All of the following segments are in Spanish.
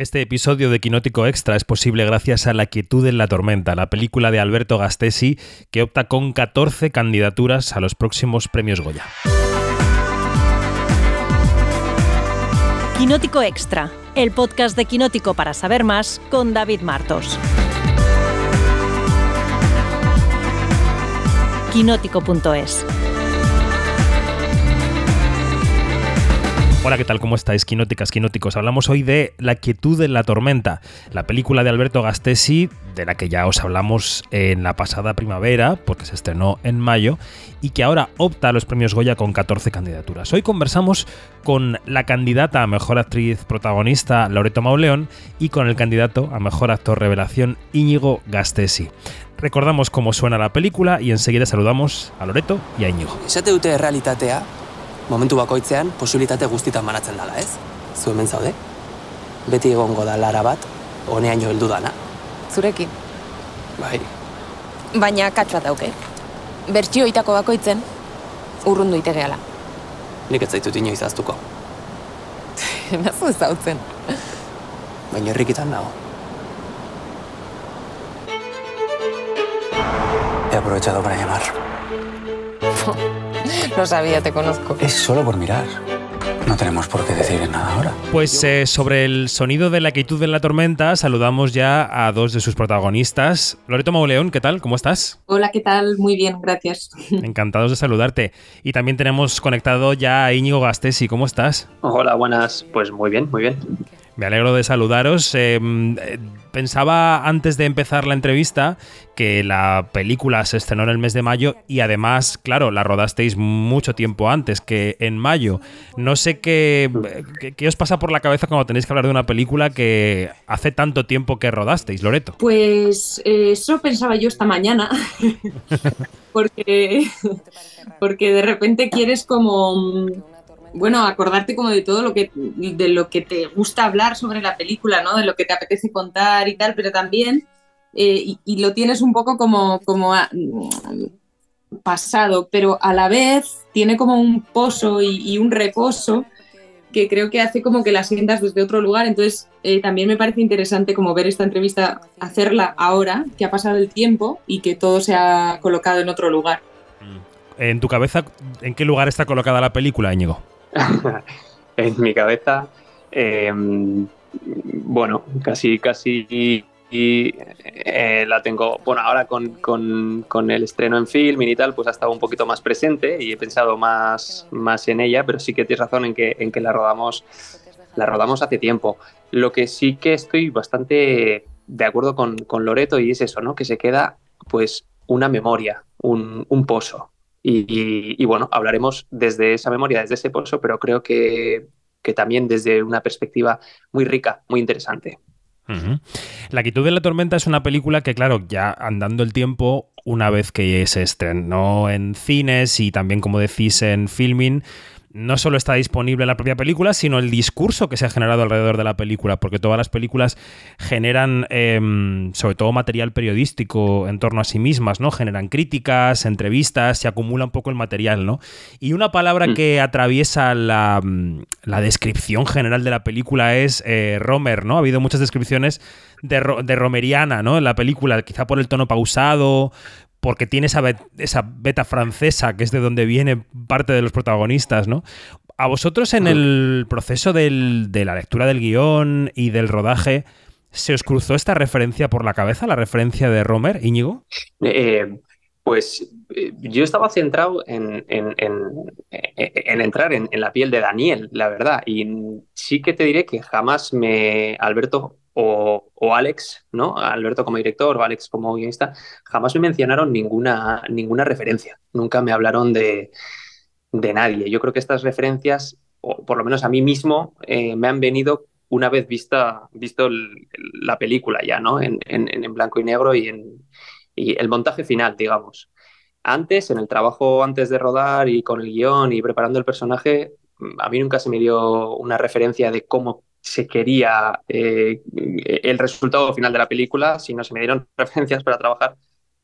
Este episodio de Quinótico Extra es posible gracias a La quietud en la tormenta, la película de Alberto Gastesi, que opta con 14 candidaturas a los próximos premios Goya. Quinótico Extra, el podcast de Quinótico para saber más con David Martos. Quinótico.es Hola, ¿qué tal? ¿Cómo estáis, quinóticas, quinóticos? Hablamos hoy de La quietud en la tormenta, la película de Alberto Gastesi, de la que ya os hablamos en la pasada primavera, porque se estrenó en mayo, y que ahora opta a los premios Goya con 14 candidaturas. Hoy conversamos con la candidata a Mejor Actriz Protagonista, Loreto Mauleón, y con el candidato a Mejor Actor Revelación, Íñigo Gastesi. Recordamos cómo suena la película y enseguida saludamos a Loreto y a Íñigo. Momentu bakoitzean posibilitate guztitan banatzen dala, ez? Zu hemen zaude? Beti egongo da lara bat, honeaino heldu dana. Zurekin. Bai, Baina katx bat dauke. Bertsioitako bakoitzen, urrundu itegeala. nik ez zaitut inoiz aztuko. Nazu ezautzen. Baina herrikitan nago. He aprovechado para llamar. No sabía, te conozco. Es solo por mirar. No tenemos por qué decir nada ahora. Pues eh, sobre el sonido de la quietud en la tormenta, saludamos ya a dos de sus protagonistas. Loreto Mauleón, ¿qué tal? ¿Cómo estás? Hola, ¿qué tal? Muy bien, gracias. Encantados de saludarte. Y también tenemos conectado ya a Íñigo Gastesi, ¿cómo estás? Hola, buenas. Pues muy bien, muy bien. Me alegro de saludaros. Eh, eh, pensaba antes de empezar la entrevista que la película se estrenó en el mes de mayo y además, claro, la rodasteis mucho tiempo antes que en mayo. No sé qué, qué, qué os pasa por la cabeza cuando tenéis que hablar de una película que hace tanto tiempo que rodasteis, Loreto. Pues eh, eso pensaba yo esta mañana, porque, porque de repente quieres como, mm, bueno, acordarte como de todo lo que, de lo que te gusta hablar sobre la película, ¿no? De lo que te apetece contar y tal, pero también, eh, y, lo tienes un poco como, como a- mm, pasado, pero a la vez tiene como un pozo y, un reposo que creo que hace como que la sientas desde otro lugar. Entonces, eh, también me parece interesante como ver esta entrevista, hacerla ahora, que ha pasado el tiempo y que todo se ha colocado en otro lugar. En tu cabeza, ¿en qué lugar está colocada la película, Íñigo? en mi cabeza, eh, bueno, casi, casi eh, la tengo, bueno, ahora con, con, con, el estreno en film y tal, pues ha estado un poquito más presente y he pensado más, más en ella, pero sí que tienes razón en que, en que la rodamos la rodamos hace tiempo. Lo que sí que estoy bastante de acuerdo con, con Loreto y es eso, ¿no? Que se queda pues una memoria, un, un pozo. Y, bueno, hablaremos desde esa memoria, desde ese pozo, pero creo que, que también desde una perspectiva muy rica, muy interesante. La quietud de la tormenta es una película que, claro, ya andando el tiempo, una vez que se estrenó en cines y también, como decís, en filming, no solo está disponible en la propia película, sino el discurso que se ha generado alrededor de la película, porque todas las películas generan, eh, sobre todo material periodístico en torno a sí mismas, ¿no? Generan críticas, entrevistas, se acumula un poco el material, ¿no? Y una palabra mm. que atraviesa la, la, descripción general de la película es eh, Romer, ¿no? Ha habido muchas descripciones de, de Romeriana, ¿no? En la película, quizá por el tono pausado, porque tiene esa, bet esa beta francesa, que es de donde viene parte de los protagonistas, ¿no? A vosotros en el proceso del, de la lectura del guion y del rodaje, ¿se os cruzó esta referencia por la cabeza, la referencia de Romer, Íñigo? Eh, pues eh, yo estaba centrado en, en, en, en entrar en, la piel de Daniel, la verdad, y sí que te diré que jamás me, Alberto o, Alex, ¿no? Alberto como director o Alex como guionista, jamás me mencionaron ninguna, ninguna referencia. Nunca me hablaron de, de nadie. Yo creo que estas referencias, o por lo menos a mí mismo, eh, me han venido una vez vista, visto la película ya, ¿no? En, en, en blanco y negro y, en, y el montaje final, digamos. Antes, en el trabajo antes de rodar y con el guion y preparando el personaje, a mí nunca se me dio una referencia de cómo se quería eh, el resultado final de la película, sino se me dieron referencias para trabajar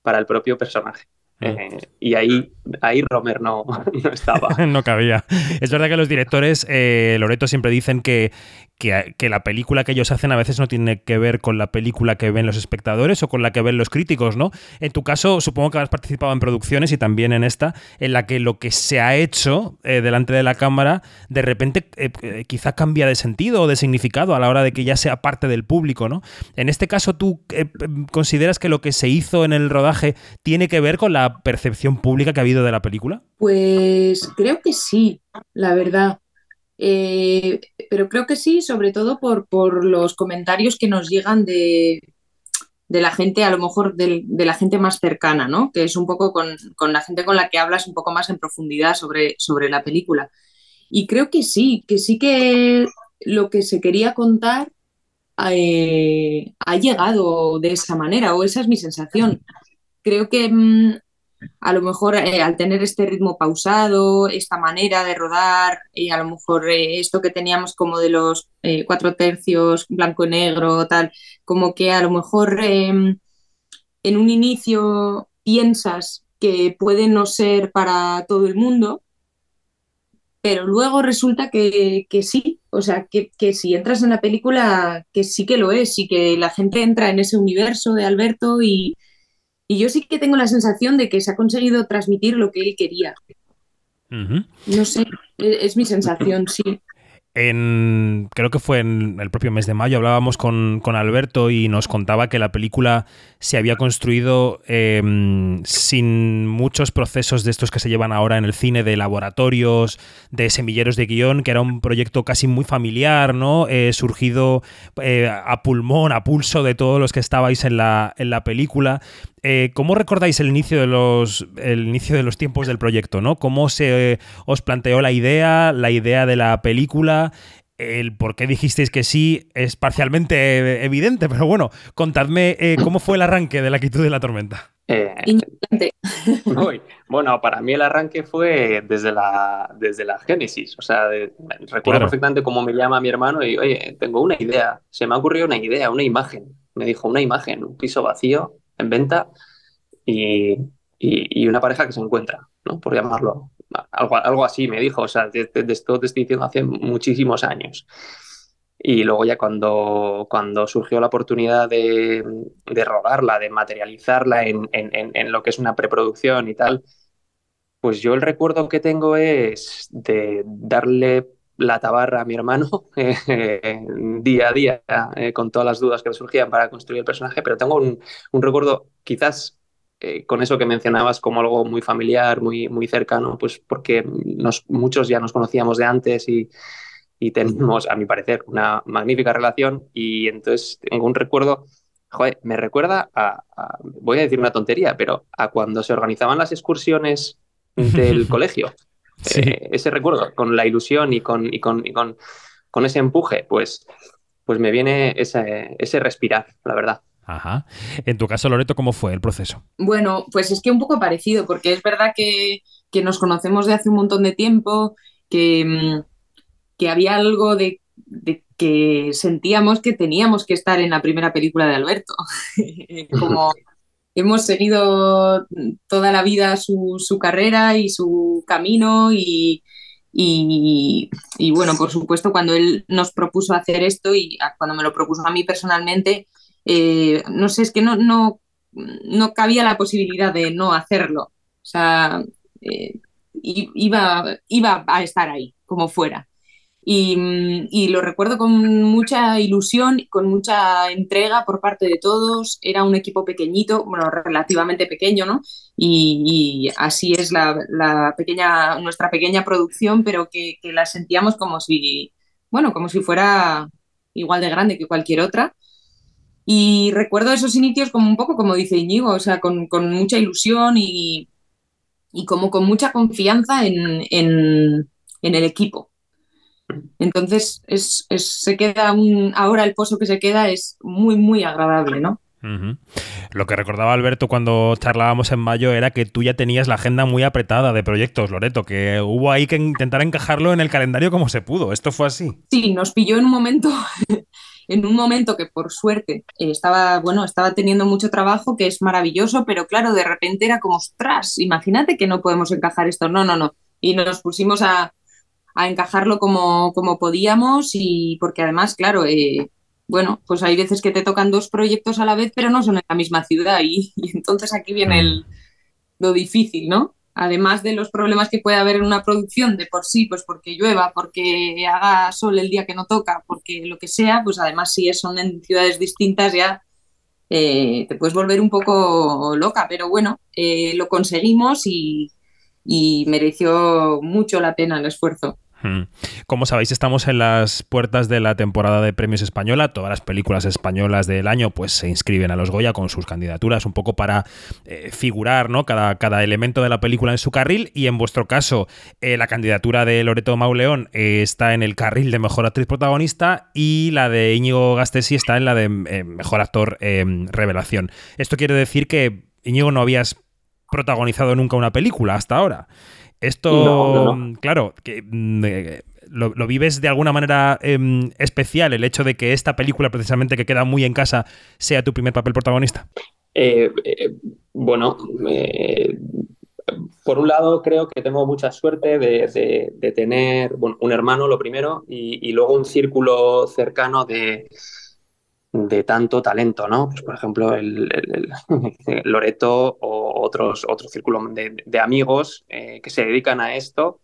para el propio personaje. Eh, y ahí, ahí Romer no, no estaba. no cabía. Es verdad que los directores, eh, Loreto, siempre dicen que, que, que, la película que ellos hacen a veces no tiene que ver con la película que ven los espectadores o con la que ven los críticos, ¿no? En tu caso, supongo que has participado en producciones y también en esta, en la que lo que se ha hecho eh, delante de la cámara, de repente quizá cambia de sentido o de significado a la hora de que ya sea parte del público, ¿no? En este caso, ¿tú consideras que lo que se hizo en el rodaje tiene que ver con la percepción pública que ha habido de la película? Pues creo que sí, la verdad. Eh, pero creo que sí, sobre todo por, por los comentarios que nos llegan de, de la gente, a lo mejor de, de, la gente más cercana, ¿no? Que es un poco con, con, la gente con la que hablas un poco más en profundidad sobre, sobre la película. Y creo que sí, que sí que lo que se quería contar eh, ha llegado de esa manera, o esa es mi sensación. Creo que mmm, a lo mejor eh, al tener este ritmo pausado, esta manera de rodar, y a lo mejor eh, esto que teníamos como de los eh, cuatro tercios, blanco y negro, tal, como que a lo mejor em, en un inicio piensas que puede no ser para todo el mundo, pero luego resulta que, que sí, o sea, que, que, si entras en la película, que sí que lo es, y que la gente entra en ese universo de Alberto y, y yo sí que tengo la sensación de que se ha conseguido transmitir lo que él quería. Uh -huh. No sé, es, es mi sensación, sí. En, creo que fue en el propio mes de mayo, hablábamos con, con Alberto y nos contaba que la película se había construido eh, sin muchos procesos de estos que se llevan ahora en el cine, de laboratorios, de semilleros de guion, que era un proyecto casi muy familiar, ¿no? Eh, surgido eh, a pulmón, a pulso de todos los que estabais en la, en la película. Eh, ¿Cómo recordáis el inicio de los el inicio de los tiempos del proyecto, ¿no? ¿Cómo se eh, os planteó la idea, la idea de la película? El por qué dijisteis que sí es parcialmente evidente, pero bueno, contadme eh, cómo fue el arranque de la quietud de la tormenta. Eh, uy, bueno, para mí el arranque fue desde la, desde la génesis. O sea, de, recuerdo claro. perfectamente cómo me llama mi hermano y, oye, tengo una idea. Se me ha ocurrido una idea, una imagen. Me dijo, una imagen, un piso vacío en venta y, y, y, una pareja que se encuentra, ¿no? Por llamarlo. Algo, algo así me dijo, o sea, de, de, de esto te estoy diciendo hace muchísimos años. Y luego ya cuando, cuando surgió la oportunidad de, de rodarla, de materializarla en, en, en, lo que es una preproducción y tal, pues yo el recuerdo que tengo es de darle la tabarra a mi hermano eh, día a día eh, con todas las dudas que me surgían para construir el personaje, pero tengo un, un recuerdo quizás eh, con eso que mencionabas como algo muy familiar, muy, muy cercano, pues porque nos, muchos ya nos conocíamos de antes y, y tenemos, a mi parecer, una magnífica relación y entonces tengo un recuerdo, joder, me recuerda a, a voy a decir una tontería, pero a cuando se organizaban las excursiones del colegio. Sí. Eh, ese recuerdo, con la ilusión y con, y con, y con, con ese empuje, pues, pues me viene ese, ese respirar, la verdad. Ajá. En tu caso, Loreto, ¿cómo fue el proceso? Bueno, pues es que un poco parecido, porque es verdad que, que nos conocemos de hace un montón de tiempo, que, que había algo de, de, que sentíamos que teníamos que estar en la primera película de Alberto. Como hemos seguido toda la vida su, su carrera y su camino y, y, y, bueno, por supuesto, cuando él nos propuso hacer esto y cuando me lo propuso a mí personalmente, eh, no sé, es que no, no, no cabía la posibilidad de no hacerlo. O sea, eh, iba, iba a estar ahí, como fuera. Y, y, lo recuerdo con mucha ilusión, con mucha entrega por parte de todos. Era un equipo pequeñito, bueno, relativamente pequeño, ¿no? Y, y así es la, la, pequeña, nuestra pequeña producción, pero que, que, la sentíamos como si, bueno, como si fuera igual de grande que cualquier otra. Y recuerdo esos inicios como un poco como dice Íñigo, o sea, con, con mucha ilusión y, y, como con mucha confianza en, en, en el equipo. Entonces, es, es, se queda un, ahora el pozo que se queda es muy, muy agradable, ¿no? Uh -huh. Lo que recordaba Alberto cuando charlábamos en mayo era que tú ya tenías la agenda muy apretada de proyectos, Loreto, que hubo ahí que intentar encajarlo en el calendario como se pudo. ¿Esto fue así? Sí, nos pilló en un momento en un momento que por suerte eh, estaba, bueno, estaba teniendo mucho trabajo, que es maravilloso, pero claro, de repente era como, ostras, imagínate que no podemos encajar esto. No, no, no. Y nos pusimos a, a encajarlo como, como podíamos y porque además, claro, eh, bueno, pues hay veces que te tocan dos proyectos a la vez, pero no son en la misma ciudad y, y entonces aquí viene el, lo difícil, ¿no? Además de los problemas que puede haber en una producción de por sí, pues porque llueva, porque haga sol el día que no toca, porque lo que sea, pues además si son en ciudades distintas ya eh, te puedes volver un poco loca, pero bueno, eh, lo conseguimos y, y mereció mucho la pena el esfuerzo. Hmm. Como sabéis, estamos en las puertas de la temporada de premios española. Todas las películas españolas del año pues se inscriben a los Goya con sus candidaturas, un poco para eh, figurar ¿no? cada, cada, elemento de la película en su carril. Y en vuestro caso, eh, la candidatura de Loreto Mauleón eh, está en el carril de mejor actriz protagonista y la de Íñigo Gastesi está en la de mejor actor revelación. Esto quiere decir que Íñigo no habías protagonizado nunca una película hasta ahora. Esto, No, no, no. claro, que mm, eh, lo, lo vives de alguna manera em, especial el hecho de que esta película, precisamente que queda muy en casa, sea tu primer papel protagonista. Eh, eh, bueno, por un lado creo que tengo mucha suerte de, de- de tener bueno, un hermano, lo primero, y, y luego un círculo cercano de, de tanto talento, ¿no? Pues, por ejemplo, el, Loreto o otros, otro círculo de, amigos eh, que se dedican a esto.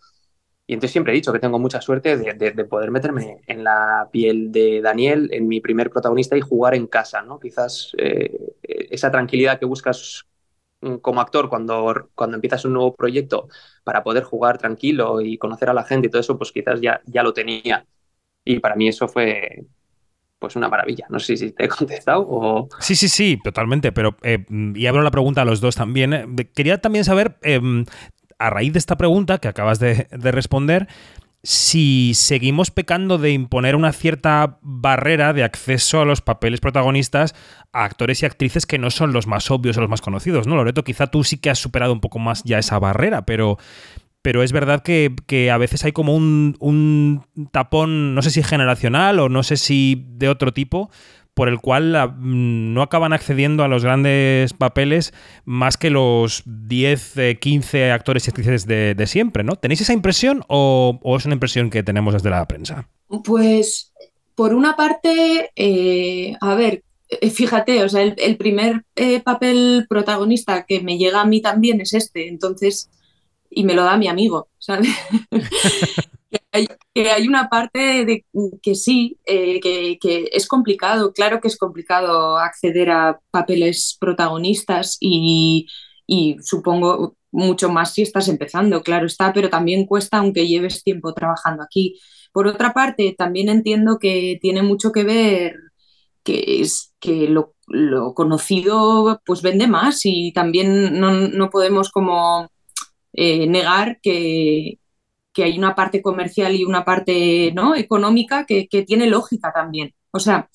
Y entonces siempre he dicho que tengo mucha suerte de poder meterme en la piel de Daniel, en mi primer protagonista y jugar en casa, ¿no? Quizás eh, esa tranquilidad que buscas mm, como actor cuando, cuando empiezas un nuevo proyecto para poder jugar tranquilo y conocer a la gente y todo eso, pues quizás ya, ya lo tenía. Y para mí eso fue pues una maravilla. No sé si te he contestado o... Sí, sí, sí, totalmente, pero eh, y abro la pregunta a los dos también. eh, Quería también saber, eh, a raíz de esta pregunta que acabas de, de responder, si seguimos pecando de imponer una cierta barrera de acceso a los papeles protagonistas a actores y actrices que no son los más obvios o los más conocidos, ¿no? Loreto, quizá tú sí que has superado un poco más ya esa barrera, pero, pero es verdad que, que a veces hay como un, un tapón, no sé si generacional o no sé si de otro tipo, por el cual la- mm, no acaban accediendo a los grandes papeles más que los 10, eh, 15 actores y actrices de, de siempre, ¿no? ¿Tenéis esa impresión o, o es una impresión que tenemos desde la prensa? Pues por una parte, eh, a ver, eh, fíjate, o sea, el, primer eh, papel protagonista que me llega a mí también es este, entonces, y me lo da mi amigo, ¿sabes? Que hay, una parte de que sí, eh, que, que es complicado, claro que es complicado acceder a papeles protagonistas y, y supongo mucho más si estás empezando, claro está, pero también cuesta aunque lleves tiempo trabajando aquí. Por otra parte, también entiendo que tiene mucho que ver que es que lo, lo conocido pues vende más y también no, no podemos como eh, negar que, que hay una parte comercial y una parte ¿no? económica que, que tiene lógica también. O sea,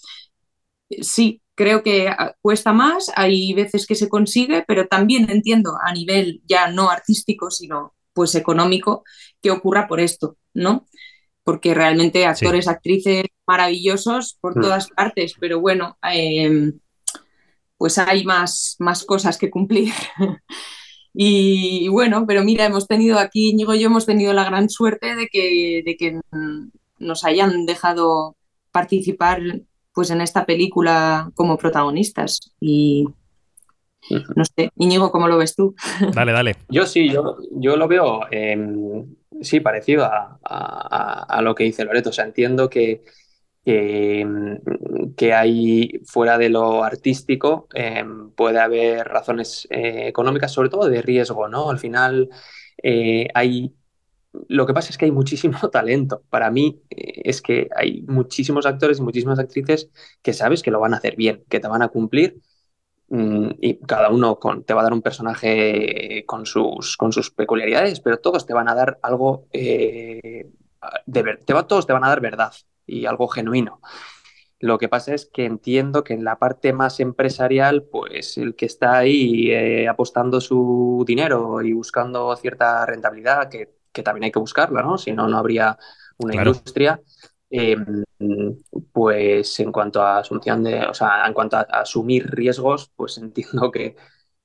sí, creo que ah, cuesta más, hay veces que se consigue, pero también entiendo a nivel ya no artístico, sino pues económico, que ocurra por esto, ¿no? Porque realmente actores, actrices maravillosos por Mm. todas partes, pero bueno, eh, pues hay más, más cosas que cumplir. Y bueno, pero mira, hemos tenido aquí, Íñigo y yo hemos tenido la gran suerte de que, de que nos hayan dejado participar pues en esta película como protagonistas. Y no sé, Íñigo, ¿cómo lo ves tú? Dale, dale. Yo sí, yo, yo lo veo eh, sí, parecido a, a- a lo que dice Loreto. O sea, entiendo que, que, mm, que hay fuera de lo artístico eh, puede haber razones eh, económicas, sobre todo de riesgo, ¿no? Al final eh, hay lo que pasa es que hay muchísimo talento. Para mí eh, es que hay muchísimos actores y muchísimas actrices que sabes que lo van a hacer bien, que te van a cumplir mm, y cada uno con- te va a dar un personaje con sus, con sus peculiaridades, pero todos te van a dar algo eh, de ver- te va- todos te van a dar verdad y algo genuino. Lo que pasa es que entiendo que en la parte más empresarial, pues el que está ahí eh, apostando su dinero y buscando cierta rentabilidad, que, que también hay que buscarla, ¿no? Si no, no habría una Claro. industria, eh, pues en cuanto a asunción de, o sea, en cuanto a, a asumir riesgos, pues entiendo que,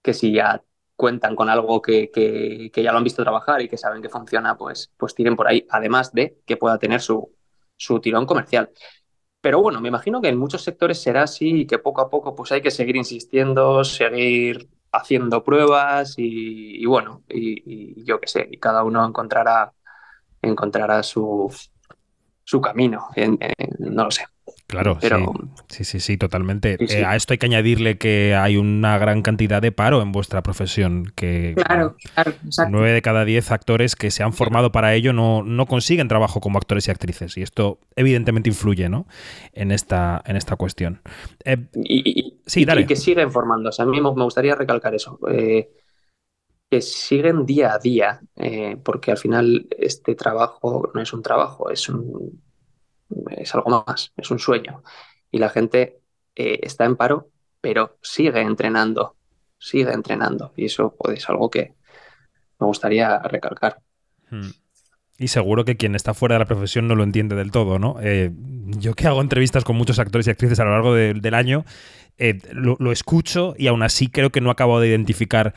que si ya cuentan con algo que, que, que, ya lo han visto trabajar y que saben que funciona, pues, pues tiren por ahí, además de que pueda tener su, su tirón comercial. Pero bueno, me imagino que en muchos sectores será así y que poco a poco pues hay que seguir insistiendo, seguir haciendo pruebas y, bueno, y, yo qué sé, y cada uno encontrará, encontrará su, su camino, en, no lo sé. Claro, Pero, sí. sí, sí, sí, totalmente. Sí, sí. Eh, a esto hay que añadirle que hay una gran cantidad de paro en vuestra profesión, que claro, claro, exacto. nueve de cada diez actores que se han formado para ello no, no, consiguen trabajo como actores y actrices. Y esto evidentemente influye ¿no? en, esta, en esta cuestión. Eh, y, dale. y, que siguen formándose. A mí me gustaría recalcar eso. Eh, que siguen día a día, eh, porque al final este trabajo no es un trabajo, es un es algo más, es un sueño. Y la gente eh, está en paro, pero sigue entrenando, sigue entrenando. Y eso pues, es algo que me gustaría recalcar. Hmm. Y seguro que quien está fuera de la profesión no lo entiende del todo, ¿no? Eh, yo que hago entrevistas con muchos actores y actrices a lo largo de, del año, eh, lo, lo, escucho y aún así creo que no acabo de identificar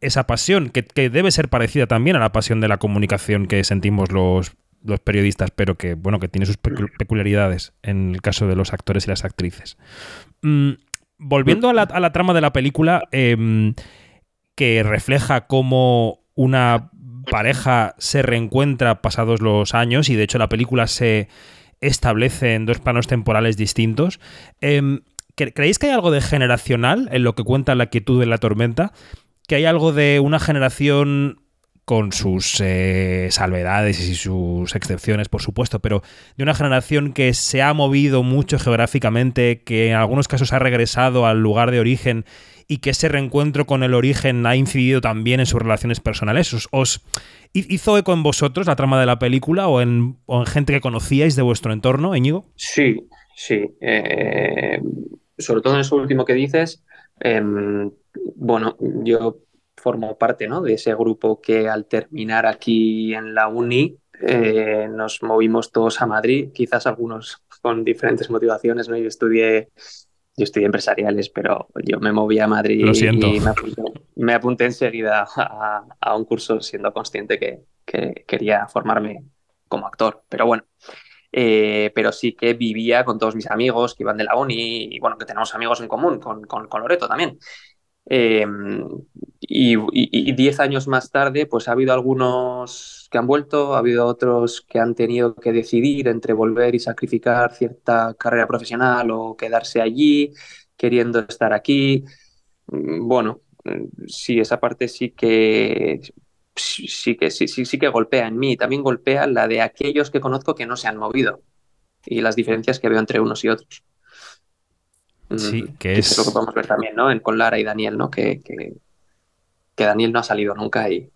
esa pasión, que, que debe ser parecida también a la pasión de la comunicación que sentimos los los periodistas, pero que, bueno, que tiene sus peculiaridades en el caso de los actores y las actrices. Mm, volviendo a la, a la, trama de la película, eh, que refleja cómo una pareja se reencuentra pasados los años y de hecho la película se establece en dos planos temporales distintos. Eh, ¿Creéis que hay algo de generacional en lo que cuenta la quietud de la tormenta? ¿Que hay algo de una generación con sus eh, salvedades y sus excepciones, por supuesto, pero de una generación que se ha movido mucho geográficamente, que en algunos casos ha regresado al lugar de origen y que ese reencuentro con el origen ha incidido también en sus relaciones personales. ¿Os, hizo eco en vosotros la trama de la película o en, gente que conocíais de vuestro entorno, Íñigo? Sí, sí. Eh, sobre todo en eso último que dices, eh, bueno, yo formo parte ¿no? de ese grupo que al terminar aquí en la uni eh, nos movimos todos a Madrid, quizás algunos con diferentes motivaciones, ¿no? Yo estudié, yo estudié empresariales, pero yo me moví a Madrid Lo siento. y me apunté, me apunté enseguida a, a, un curso siendo consciente que, que, quería formarme como actor. Pero bueno, eh, pero sí que vivía con todos mis amigos que iban de la uni y bueno, que tenemos amigos en común, con, con, con Loreto también. Eh, y, y, y, diez años más tarde, pues ha habido algunos que han vuelto, ha habido otros que han tenido que decidir entre volver y sacrificar cierta carrera profesional o quedarse allí, queriendo estar aquí. Bueno, sí, esa parte sí que sí que sí, sí, sí que golpea en mí. También golpea la de aquellos que conozco que no se han movido y las diferencias que veo entre unos y otros. Sí, que que es... es... lo que podemos ver también, ¿no? En, con Lara y Daniel, ¿no? Que, que, que, Daniel no ha salido nunca y,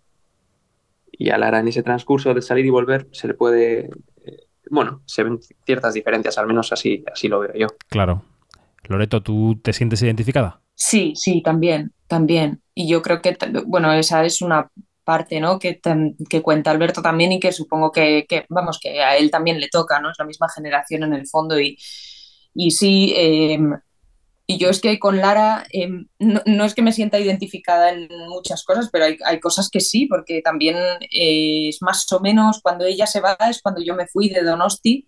y a Lara en ese transcurso de salir y volver se le puede... Eh, bueno, se ven ciertas diferencias, al menos así, así lo veo yo. Claro. Loreto, ¿tú te sientes identificada? Sí, sí, también, también. Y yo creo que, bueno, esa es una parte, ¿no? Que, que cuenta Alberto también y que supongo que, que, vamos, que a él también le toca, ¿no? Es la misma generación en el fondo y, y sí, eh, y yo es que con Lara eh, no, no, es que me sienta identificada en muchas cosas, pero hay, hay cosas que sí, porque también eh, es más o menos cuando ella se va, es cuando yo me fui de Donosti.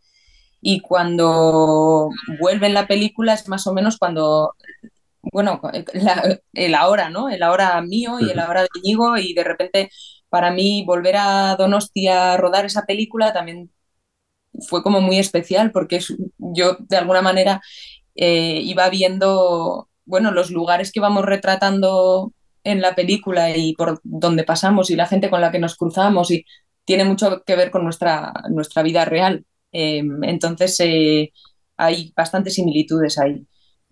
Y cuando vuelve en la película es más o menos cuando, bueno, la, el ahora, ¿no? El ahora mío y el ahora de Íñigo. Y de repente para mí volver a Donosti a rodar esa película también fue como muy especial porque yo de alguna manera eh, iba viendo, bueno, los lugares que vamos retratando en la película y por donde pasamos y la gente con la que nos cruzamos y tiene mucho que ver con nuestra, nuestra vida real. Eh, entonces eh, hay bastantes similitudes ahí.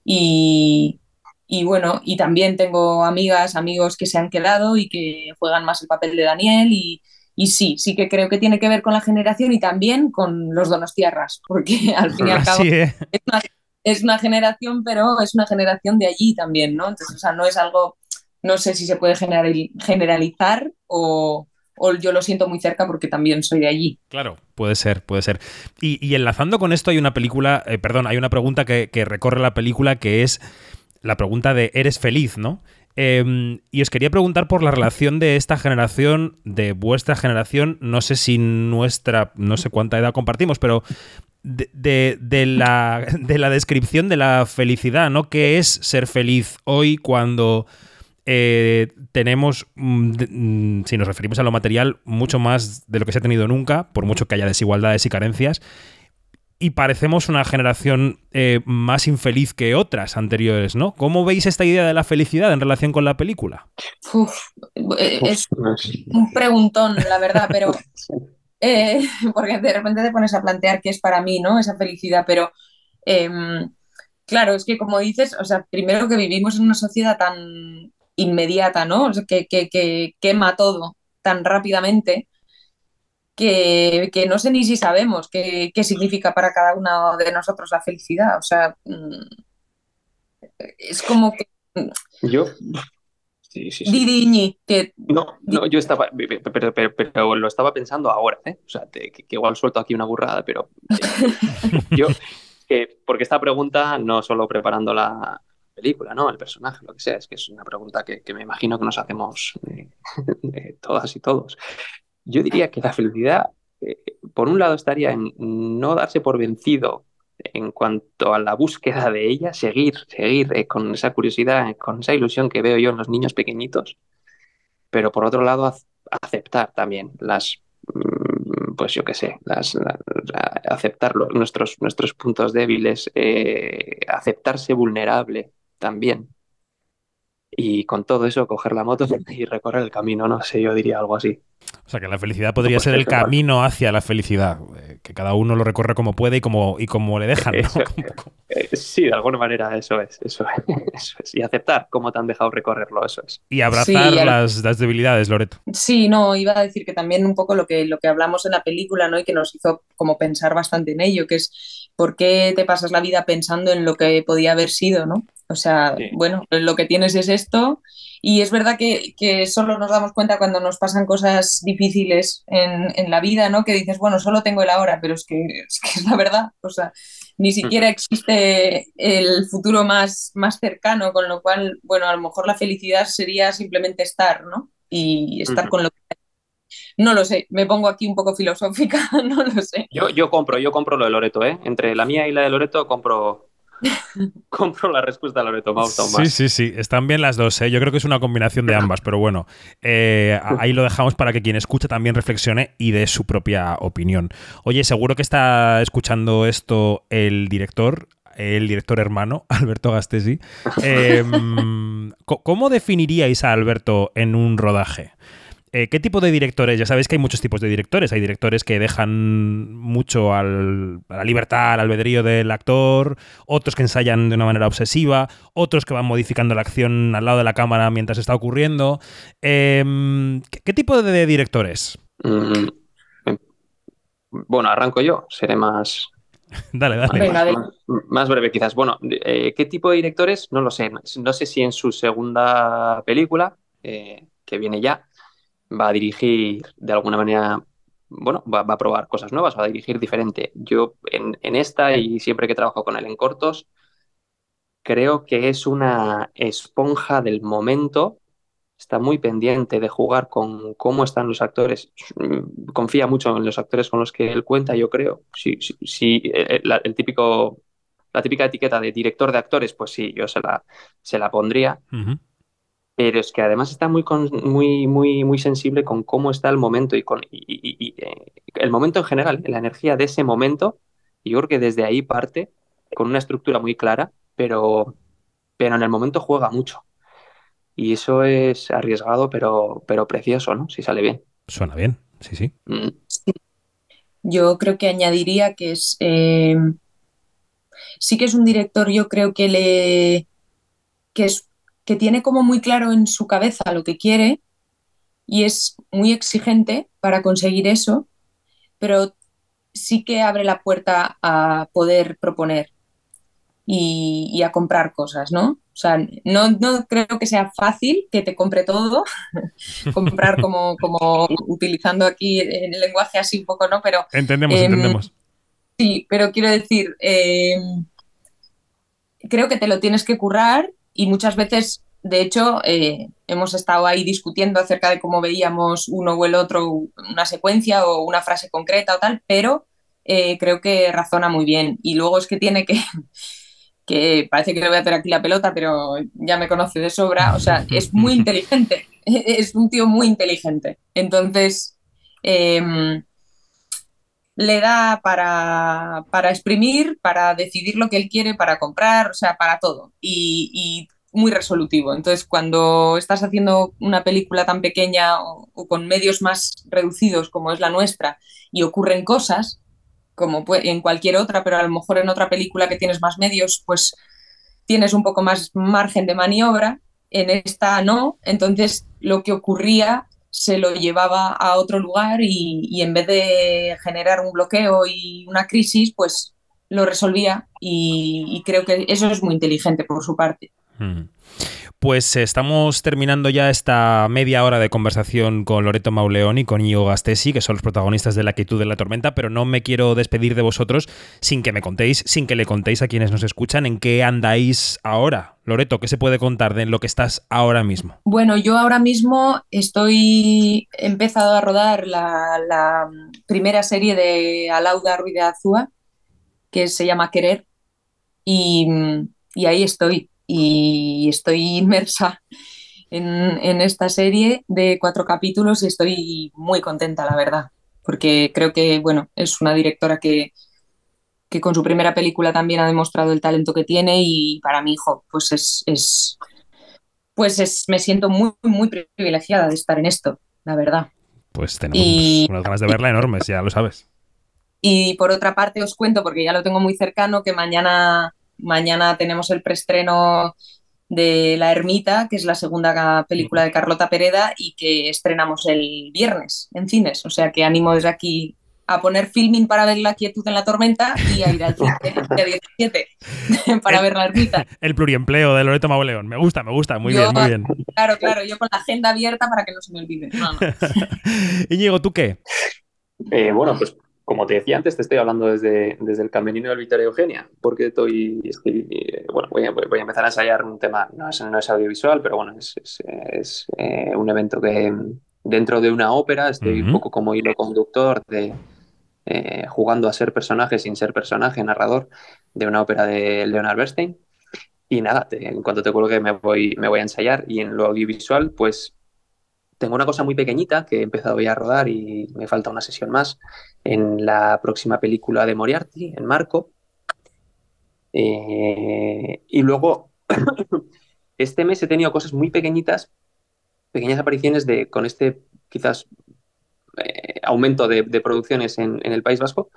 Y, y, bueno, y también tengo amigas, amigos que se han quedado y que juegan más el papel de Daniel y, y sí, sí que creo que tiene que ver con la generación y también con los donostiarras, porque al fin y al cabo ¿eh? es, una, es, una, generación, pero es una generación de allí también, ¿no? Entonces, o sea, no es algo, no sé si se puede generalizar o, o yo lo siento muy cerca porque también soy de allí. Claro, puede ser, puede ser. Y, y enlazando con esto hay una película, eh, perdón, hay una pregunta que, que, recorre la película que es la pregunta de ¿eres feliz? ¿no? Eh, y os quería preguntar por la relación de esta generación, de vuestra generación, no sé si nuestra, no sé cuánta edad compartimos, pero de, de, de, la, de la descripción de la felicidad, ¿no? ¿Qué es ser feliz hoy cuando eh, tenemos, mm, si nos referimos a lo material, mucho más de lo que se ha tenido nunca, por mucho que haya desigualdades y carencias? Y parecemos una generación eh, más infeliz que otras anteriores, ¿no? ¿Cómo veis esta idea de la felicidad en relación con la película? Uf, es un preguntón, la verdad, pero eh, porque de repente te pones a plantear qué es para mí, ¿no? Esa felicidad, pero eh, claro, es que como dices, o sea, primero que vivimos en una sociedad tan inmediata, ¿no? O sea, que, que, que, quema todo tan rápidamente que, no sé ni si sabemos qué, qué, significa para cada uno de nosotros la felicidad. O sea, es como que... Yo... Sí, sí, sí. Didiñi, que... No, no, yo estaba, pero, pero, pero lo estaba pensando ahora, ¿eh? O sea, te, que, igual suelto aquí una burrada, pero eh, yo, que, porque esta pregunta no solo preparando la película, ¿no? El personaje, lo que sea, es que es una pregunta que, que me imagino que nos hacemos eh, eh, todas y todos. Yo diría que la felicidad, eh, por un lado, estaría en no darse por vencido en cuanto a la búsqueda de ella, seguir, seguir eh, con esa curiosidad, con esa ilusión que veo yo en los niños pequeñitos, pero por otro lado, aceptar también las, mm, pues yo qué sé, las, la, la, aceptar nuestros, nuestros puntos débiles, eh, aceptarse vulnerable también. Y con todo eso, coger la moto y recorrer el camino, no sé, yo diría algo así. O sea, que la felicidad podría ser el camino hacia la felicidad, eh, que cada uno lo recorre como puede y como, y como le dejan. ¿no? Eso, eh, sí, de alguna manera eso es, eso es, eso es. Y aceptar cómo te han dejado recorrerlo, eso es. Y abrazar sí, las, las, debilidades, Loreto. Sí, no, iba a decir que también un poco lo que, lo que hablamos en la película, ¿no? Y que nos hizo como pensar bastante en ello, que es por qué te pasas la vida pensando en lo que podía haber sido, ¿no? O sea, sí. bueno, lo que tienes es esto y es verdad que, que, solo nos damos cuenta cuando nos pasan cosas difíciles en, en, la vida, ¿no? Que dices, bueno, solo tengo el ahora, pero es que es, que es la verdad. O sea, ni siquiera existe el futuro más, más cercano, con lo cual, bueno, a lo mejor la felicidad sería simplemente estar, ¿no? Y estar uh -huh. con lo que no lo sé, me pongo aquí un poco filosófica, no lo sé. Yo, yo compro, yo compro lo de Loreto, ¿eh? Entre la mía y la de Loreto compro, compro la respuesta a Loreto, me ha gustado más. Sí, sí, sí, están bien las dos, ¿eh? yo creo que es una combinación de ambas, pero bueno, eh, ahí lo dejamos para que quien escuche también reflexione y dé su propia opinión. Oye, seguro que está escuchando esto el director, el director hermano, Alberto Gastesi. Eh, ¿Cómo definiríais a Alberto en un rodaje? Eh, ¿Qué tipo de directores? Ya sabéis que hay muchos tipos de directores. Hay directores que dejan mucho al, a la libertad, al albedrío del actor, otros que ensayan de una manera obsesiva, otros que van modificando la acción al lado de la cámara mientras está ocurriendo. Eh, ¿qué, ¿qué, tipo de directores? Mm, bueno, arranco yo, seré más... dale, dale. Venga, más, más, breve quizás. Bueno, eh, ¿qué tipo de directores? No lo sé. No sé si en su segunda película, eh, que viene ya, va a dirigir de alguna manera, bueno, va, a probar cosas nuevas, va a dirigir diferente. Yo en, en esta y siempre que trabajo con él en cortos, creo que es una esponja del momento, está muy pendiente de jugar con cómo están los actores, confía mucho en los actores con los que él cuenta, yo creo. Si, si, si el, el, típico, la típica etiqueta de director de actores, pues sí, yo se la, se la pondría. Uh pero es que además está muy, con, muy, muy, muy sensible con cómo está el momento y con y, y, y, eh, el momento en general, la energía de ese momento. Y yo creo que desde ahí parte con una estructura muy clara, pero, pero en el momento juega mucho. Y eso es arriesgado, pero, pero precioso, ¿no? Si sale bien. Suena bien, sí, sí. Mm. sí. Yo creo que añadiría que es. Eh, sí que es un director, yo creo que le. que es que tiene como muy claro en su cabeza lo que quiere y es muy exigente para conseguir eso, pero sí que abre la puerta a poder proponer y, y a comprar cosas, ¿no? O sea, no, no creo que sea fácil que te compre todo, comprar como, como utilizando aquí el lenguaje así un poco, ¿no? Pero Entendemos, Em, entendemos. Sí, pero quiero decir, eh, creo que te lo tienes que currar y muchas veces, de hecho, eh, hemos estado ahí discutiendo acerca de cómo veíamos uno o el otro una secuencia o una frase concreta o tal, pero eh, creo que razona muy bien. Y luego es que tiene que, que parece que le voy a hacer aquí la pelota, pero ya me conoce de sobra, o sea, es muy inteligente, es un tío muy inteligente. Entonces, em, le da para, para exprimir, para decidir lo que él quiere, para comprar, o sea, para todo. Y, muy resolutivo. Entonces, cuando estás haciendo una película tan pequeña o, o con medios más reducidos como es la nuestra y ocurren cosas, como en cualquier otra, pero a lo mejor en otra película que tienes más medios, pues tienes un poco más margen de maniobra. En esta no. Entonces, lo que ocurría se lo llevaba a otro lugar y, en vez de generar un bloqueo y una crisis, pues lo resolvía y, creo que eso es muy inteligente por su parte. Mm. Pues estamos terminando ya esta media hora de conversación con Loreto Mauleón y con Íñigo Gastesi, que son los protagonistas de La quietud de la tormenta, pero no me quiero despedir de vosotros sin que me contéis, sin que le contéis a quienes nos escuchan en qué andáis ahora. Loreto, ¿qué se puede contar de lo que estás ahora mismo? Bueno, yo ahora mismo estoy he empezado a rodar la, primera serie de Alauda Ruiz Azúa, que se llama Querer, y, y ahí estoy. Y estoy inmersa en, en esta serie de cuatro capítulos y estoy muy contenta, la verdad, porque creo que, bueno, es una directora que, que con su primera película también ha demostrado el talento que tiene y para mi hijo, pues es, es pues es, me siento muy, muy privilegiada de estar en esto, la verdad. Pues tenemos Y- unas ganas de verla enormes, ya lo sabes. Y por otra parte os cuento, porque ya lo tengo muy cercano, que mañana, mañana tenemos el preestreno de La Ermita, que es la segunda película de Carlota Pereda y que estrenamos el viernes en cines. O sea que animo desde aquí a poner filming para ver La quietud en la tormenta y a ir al día 17 para ver La Ermita. El pluriempleo de Loreto Mauleón. Me gusta, me gusta. Muy Yo- bien, muy bien. Claro, claro, yo con la agenda abierta para que no se me olvide. No, no. Íñigo, ¿tú qué? Eh, bueno, pues como te decía antes, te estoy hablando desde, desde el camerino del Victoria Eugenia, porque estoy, estoy, eh, bueno, voy a, voy a empezar a ensayar un tema, no es, no es audiovisual, pero bueno, es, es, es, eh, un evento que dentro de una ópera estoy un poco como hilo conductor de eh, jugando a ser personaje sin ser personaje, narrador de una ópera de Leonard Bernstein. Y nada, en cuanto te cuelgue me voy, me voy a ensayar y en lo audiovisual, pues tengo una cosa muy pequeñita que he empezado ya a rodar y me falta una sesión más en la próxima película de Moriarty, en Marco. Eh, y luego, este mes he tenido cosas muy pequeñitas, pequeñas apariciones de, con este quizás eh, aumento de, producciones en, el País Vasco,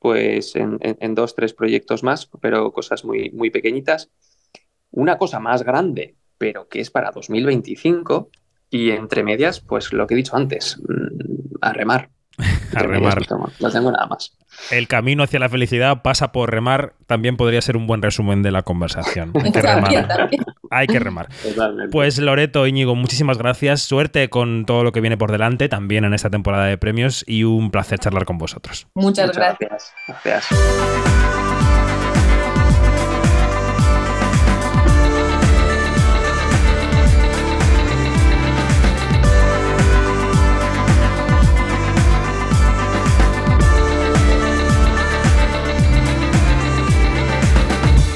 pues en, en- en dos, tres proyectos más, pero cosas muy, muy pequeñitas. Una cosa más grande, pero que es para 2025, y entre medias, pues lo que he dicho antes, mm, a remar. A remar. no tengo- nada más. El camino hacia la felicidad pasa por remar. También podría ser un buen resumen de la conversación. Hay que remar. también. Hay que remar. Totalmente. Pues Loreto, Íñigo, muchísimas gracias. Suerte con todo lo que viene por delante, también en esta temporada de premios, y un placer charlar con vosotros. Muchas, Muchas gracias. gracias. Gracias.